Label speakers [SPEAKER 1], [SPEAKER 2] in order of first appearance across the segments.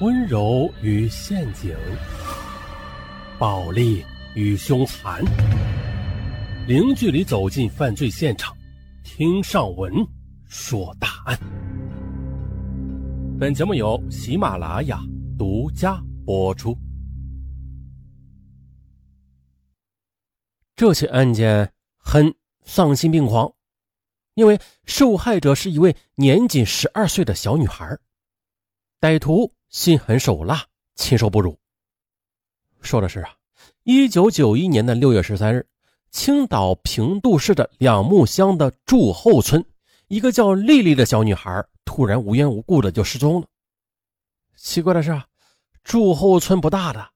[SPEAKER 1] 温柔与陷阱，暴力与凶残，零距离走进犯罪现场，听上文说大案。本节目由喜马拉雅独家播出。这起案件很丧心病狂，因为受害者是一位年仅十二岁的小女孩，歹徒。心狠手辣，禽兽不如。说的是啊，一九九一年的六月十三日，青岛平度市的两木乡的祝后村，一个叫丽丽的小女孩突然无缘无故的就失踪了。奇怪的是啊，祝后村不大的，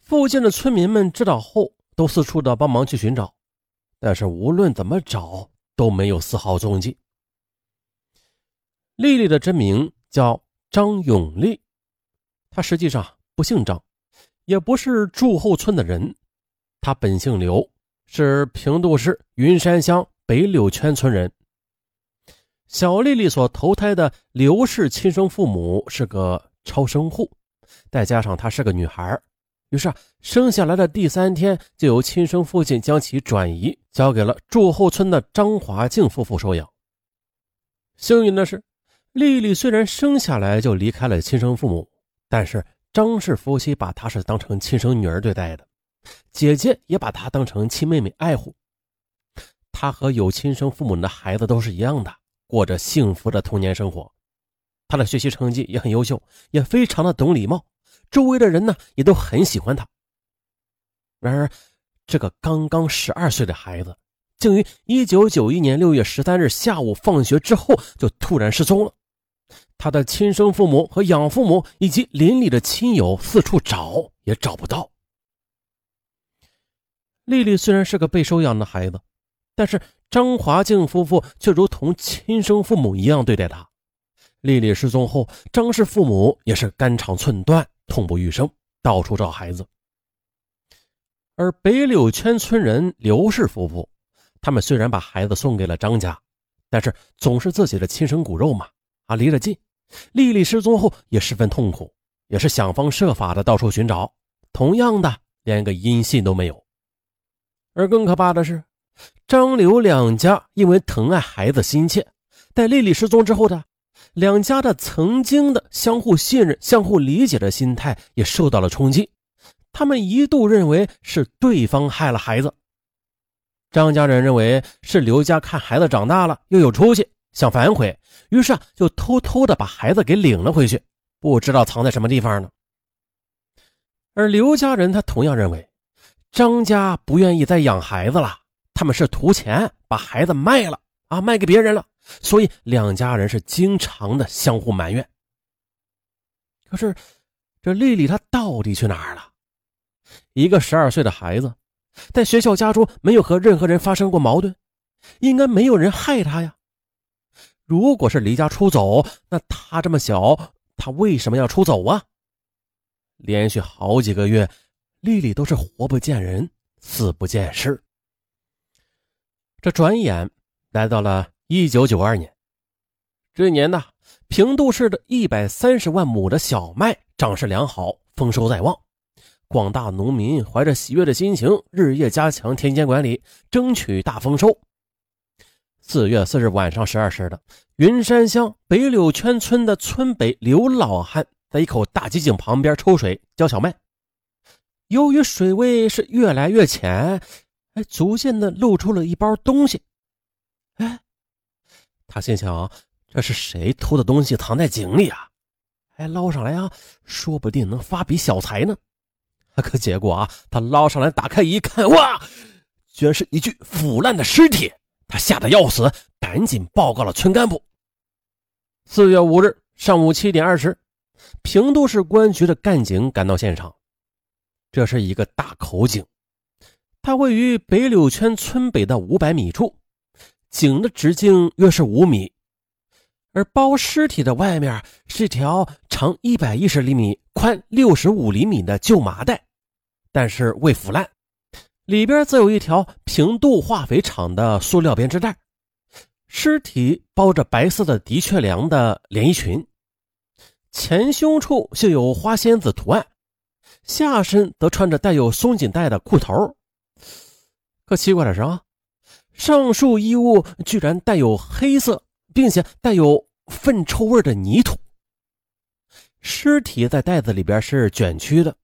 [SPEAKER 1] 附近的村民们知道后都四处的帮忙去寻找，但是无论怎么找都没有丝毫踪迹。丽丽的真名叫张永丽。他实际上不姓张，也不是祝后村的人，他本姓刘，是平度市云山乡北柳圈村人。小丽丽所投胎的刘氏亲生父母是个超生户，再加上她是个女孩，于是啊，生下来的第三天就由亲生父亲将其转移交给了祝后村的张华静夫妇收养。幸运的是，丽丽虽然生下来就离开了亲生父母。但是张氏夫妻把她是当成亲生女儿对待的，姐姐也把她当成亲妹妹爱护。她和有亲生父母的孩子都是一样的，过着幸福的童年生活。她的学习成绩也很优秀，也非常的懂礼貌，周围的人呢也都很喜欢她。然而，这个刚刚十二岁的孩子，竟于一九九一年六月十三日下午放学之后就突然失踪了。他的亲生父母和养父母以及邻里的亲友四处找也找不到。丽丽虽然是个被收养的孩子，但是张华静夫妇却如同亲生父母一样对待她。丽丽失踪后，张氏父母也是肝肠寸断，痛不欲生，到处找孩子。而北柳圈村人刘氏夫妇，他们虽然把孩子送给了张家，但是总是自己的亲生骨肉嘛。啊，离得近，丽丽失踪后也十分痛苦，也是想方设法的到处寻找，同样的，连个音信都没有。而更可怕的是，张刘两家因为疼爱孩子心切，在丽丽失踪之后的两家的曾经的相互信任、相互理解的心态也受到了冲击，他们一度认为是对方害了孩子。张家人认为是刘家看孩子长大了又有出息。想反悔，于是啊，就偷偷的把孩子给领了回去，不知道藏在什么地方呢。而刘家人他同样认为，张家不愿意再养孩子了，他们是图钱，把孩子卖了啊，卖给别人了，所以两家人是经常的相互埋怨。可是，这丽丽她到底去哪儿了？一个十二岁的孩子，在学校家中没有和任何人发生过矛盾，应该没有人害她呀。如果是离家出走，那他这么小，他为什么要出走啊？连续好几个月，丽丽都是活不见人，死不见尸。这转眼来到了一九九二年，这年呢，平度市的一百三十万亩的小麦长势良好，丰收在望，广大农民怀着喜悦的心情，日夜加强田间管理，争取大丰收。四月四日晚上十二时的，云山乡北柳圈村的村北刘老汉在一口大机井旁边抽水浇小麦。由于水位是越来越浅，哎，逐渐的露出了一包东西。哎，他心想，这是谁偷的东西藏在井里啊？哎，捞上来啊，说不定能发笔小财呢。可结果啊，他捞上来打开一看，哇，居然是一具腐烂的尸体。他吓得要死，赶紧报告了村干部。四月五日上午七点二十，平度市公安局的干警赶到现场。这是一个大口井，它位于北柳圈村北的五百米处，井的直径约是五米，而包尸体的外面是一条长一百一十厘米、宽六十五厘米的旧麻袋，但是未腐烂。里边则有一条平度化肥厂的塑料编织袋，尸体包着白色的的确良的连衣裙，前胸处绣有花仙子图案，下身则穿着带有松紧带的裤头。可奇怪的是啊，上述衣物居然带有黑色，并且带有粪臭味的泥土。尸体在袋子里边是卷曲的，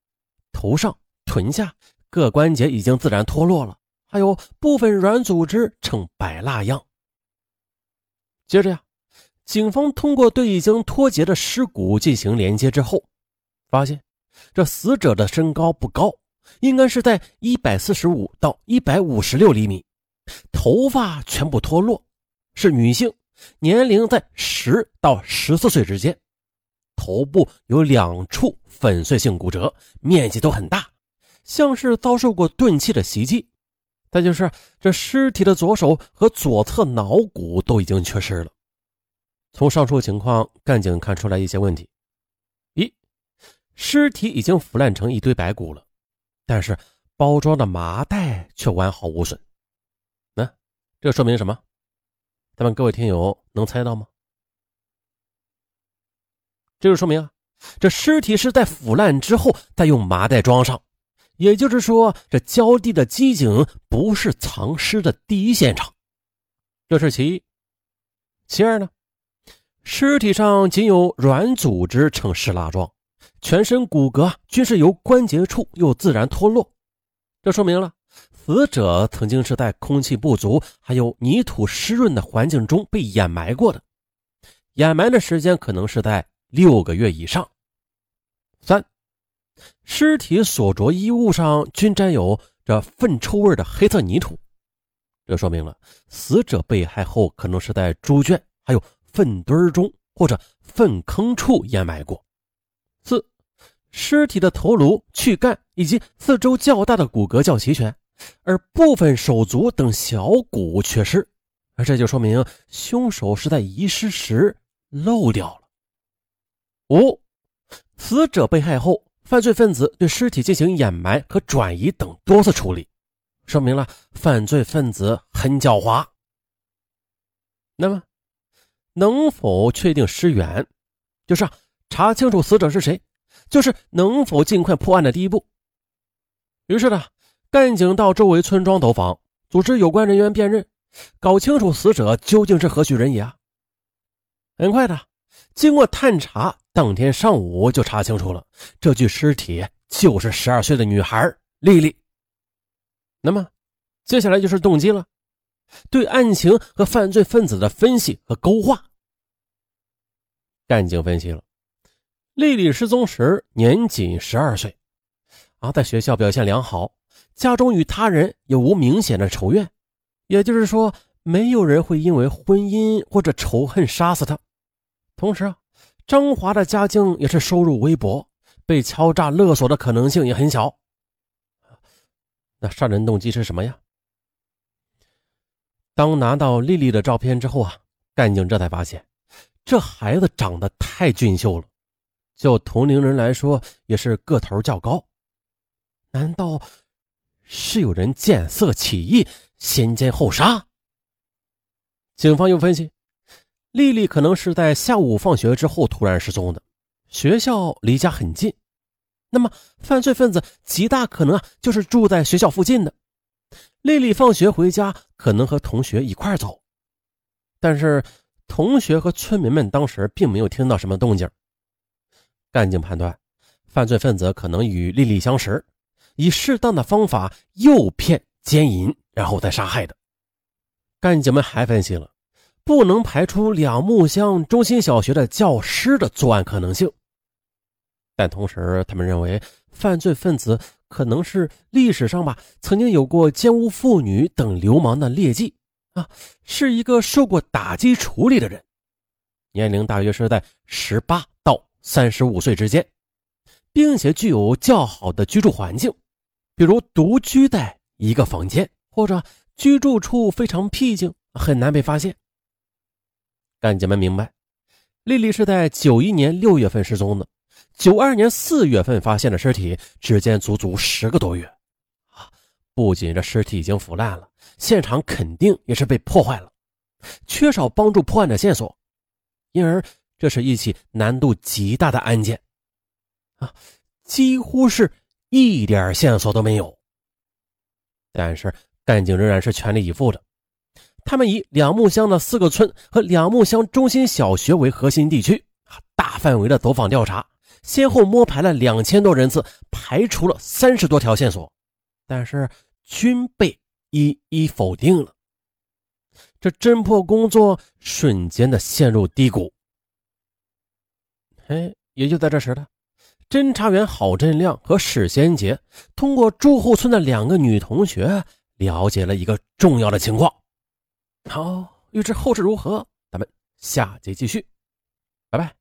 [SPEAKER 1] 头上、臀下各关节已经自然脱落了，还有部分软组织呈白蜡样。接着呀，警方通过对已经脱节的尸骨进行连接之后，发现这死者的身高不高，应该是在一百四十五到一百五十六厘米，头发全部脱落，是女性，年龄在十到十四岁之间。头部有两处粉碎性骨折，面积都很大，像是遭受过钝器的袭击。再就是这尸体的左手和左侧脑骨都已经缺失了。从上述情况，干警看出来一些问题：一，尸体已经腐烂成一堆白骨了，但是包装的麻袋却完好无损。那这说明什么？咱们各位听友能猜到吗？这就说明啊，这尸体是在腐烂之后再用麻袋装上，也就是说，这浇地的机井不是藏尸的第一现场，这是其一。其二呢，尸体上仅有软组织呈湿蜡状，全身骨骼均是由关节处又自然脱落，这说明了死者曾经是在空气不足还有泥土湿润的环境中被掩埋过的，掩埋的时间可能是在。六个月以上。三，尸体所着衣物上均沾有这粪臭味的黑色泥土，这说明了死者被害后可能是在猪圈、还有粪堆中或者粪坑处掩埋过。四，尸体的头颅、躯干以及四周较大的骨骼较齐全，而部分手足等小骨缺失，而这就说明凶手是在遗失时漏掉了。五，死者被害后，犯罪分子对尸体进行掩埋和转移等多次处理，说明了犯罪分子很狡猾。那么，能否确定尸源，就是查清楚死者是谁，就是能否尽快破案的第一步。于是呢，干警到周围村庄走访，组织有关人员辨认，搞清楚死者究竟是何许人也。很快的，经过探查。当天上午就查清楚了，这具尸体就是十二岁的女孩丽丽。那么，接下来就是动机了，对案情和犯罪分子的分析和勾画。干警分析了，丽丽失踪时年仅十二岁，啊，在学校表现良好，家中与他人也无明显的仇怨，也就是说，没有人会因为婚姻或者仇恨杀死她。同时啊。张华的家境也是收入微薄，被敲诈勒索的可能性也很小。那杀人动机是什么呀？当拿到丽丽的照片之后啊，干警这才发现，这孩子长得太俊秀了，就同龄人来说也是个头较高。难道是有人见色起意，先奸后杀？警方又分析。丽丽可能是在下午放学之后突然失踪的，学校离家很近，那么犯罪分子极大可能啊就是住在学校附近的。丽丽放学回家可能和同学一块走，但是同学和村民们当时并没有听到什么动静。干警判断，犯罪分子可能与丽丽相识，以适当的方法诱骗奸淫，然后再杀害的。干警们还分析了。不能排除两木乡中心小学的教师的作案可能性，但同时，他们认为犯罪分子可能是历史上吧曾经有过奸污妇女等流氓的劣迹啊，是一个受过打击处理的人，年龄大约是在十八到三十五岁之间，并且具有较好的居住环境，比如独居在一个房间，或者居住处非常僻静，很难被发现。干警们明白，丽丽是在九一年六月份失踪的，九二年四月份发现的尸体，之间足足十个多月。不仅这尸体已经腐烂了，现场肯定也是被破坏了，缺少帮助破案的线索，因而这是一起难度极大的案件啊，几乎是一点线索都没有。但是干警仍然是全力以赴的，他们以两木乡的四个村和两木乡中心小学为核心地区，大范围的走访调查，先后摸排了两千多人次，排除了三十多条线索，但是均被一一否定了。这侦破工作瞬间的陷入低谷。哎，也就在这时了，侦查员郝振亮和史先杰通过住户村的两个女同学了解了一个重要的情况。好，预知后事如何，咱们下集继续，拜拜。